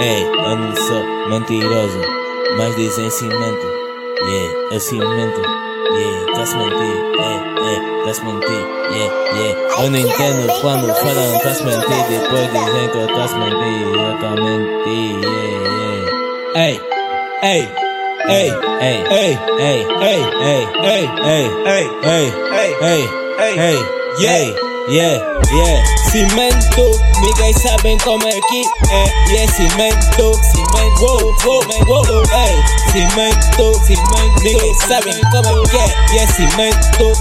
Ei, eu não mentiroso, mas dizem cimento. Yeah, eu cimento. Yeah, estás mentir. Ei, ei, estás mentir. Yeah, yeah. Eu não entendo quando falam estás mentir, depois dizem que eu estás mentir. Eu tá. Yeah, yeah. Ei, ei. Ei, ei, ei, ei, ei, ei, ei, ei, ei, ei, ei, ei, ei, ei, ei, Yeah, yeah, cimento, mis gays saben comer aquí, eh, yeah, cimento, cimento, wow, wow, wow, hey. cimento, cimento, mis gays saben comer, yeah, yeah, cimento,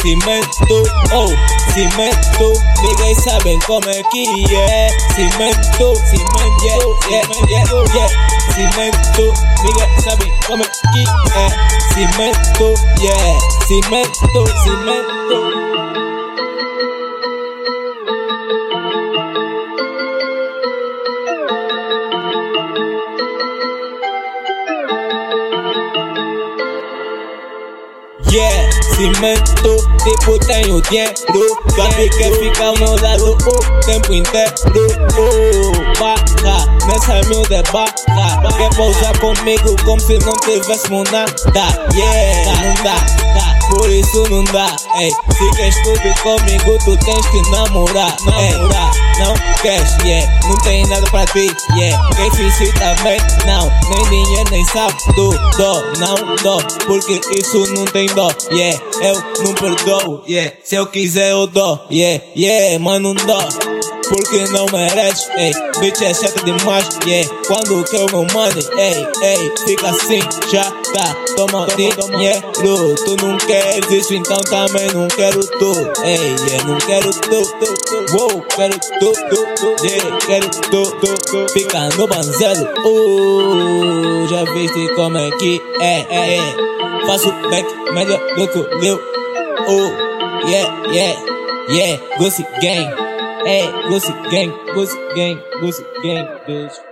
cimento, oh, cimento, mis gays saben comer aquí, yeah, cimento, cimento, yeah, yeah, yeah, yeah, cimento, mis gays saben comer aquí, eh, cimento, yeah, cimento, cimento. Yeah, cimento, tipo tenho dinheiro. Gabi quer ficar ao meu lado o tempo inteiro. Oh, Baca, nessa miúda é baca Quer pousar comigo como se não tivéssemos nada Yeah, não dá, por isso não dá. Ei, se queres tudo comigo tu tens que namorar. Namorar, não queres, yeah. Não tem nada pra ti, yeah. Quem fiz também, não. Nem dinheiro nem sabe do dó. Não dó, porque isso não tem dó, yeah. Eu não perdoo, yeah. Se eu quiser eu dou, yeah, yeah. Mas não dó porque não merece, ei, bitch é chata demais, yeah, quando quer o meu money, ei, ei, fica assim, já tá, toma dinheiro, tu não queres isso, então também não quero tu, ei, yeah, não quero tu, wow, quero tu, tu, tu, yeah, quero tu, tu, tu, fica no banzelo, uh, já viste como é que é, é, é, faço back melhor do que o meu, uh, yeah, yeah, yeah, Gossip Gang. Hey, Lucy Gang, Lucy Gang, Lucy Gang, bitch.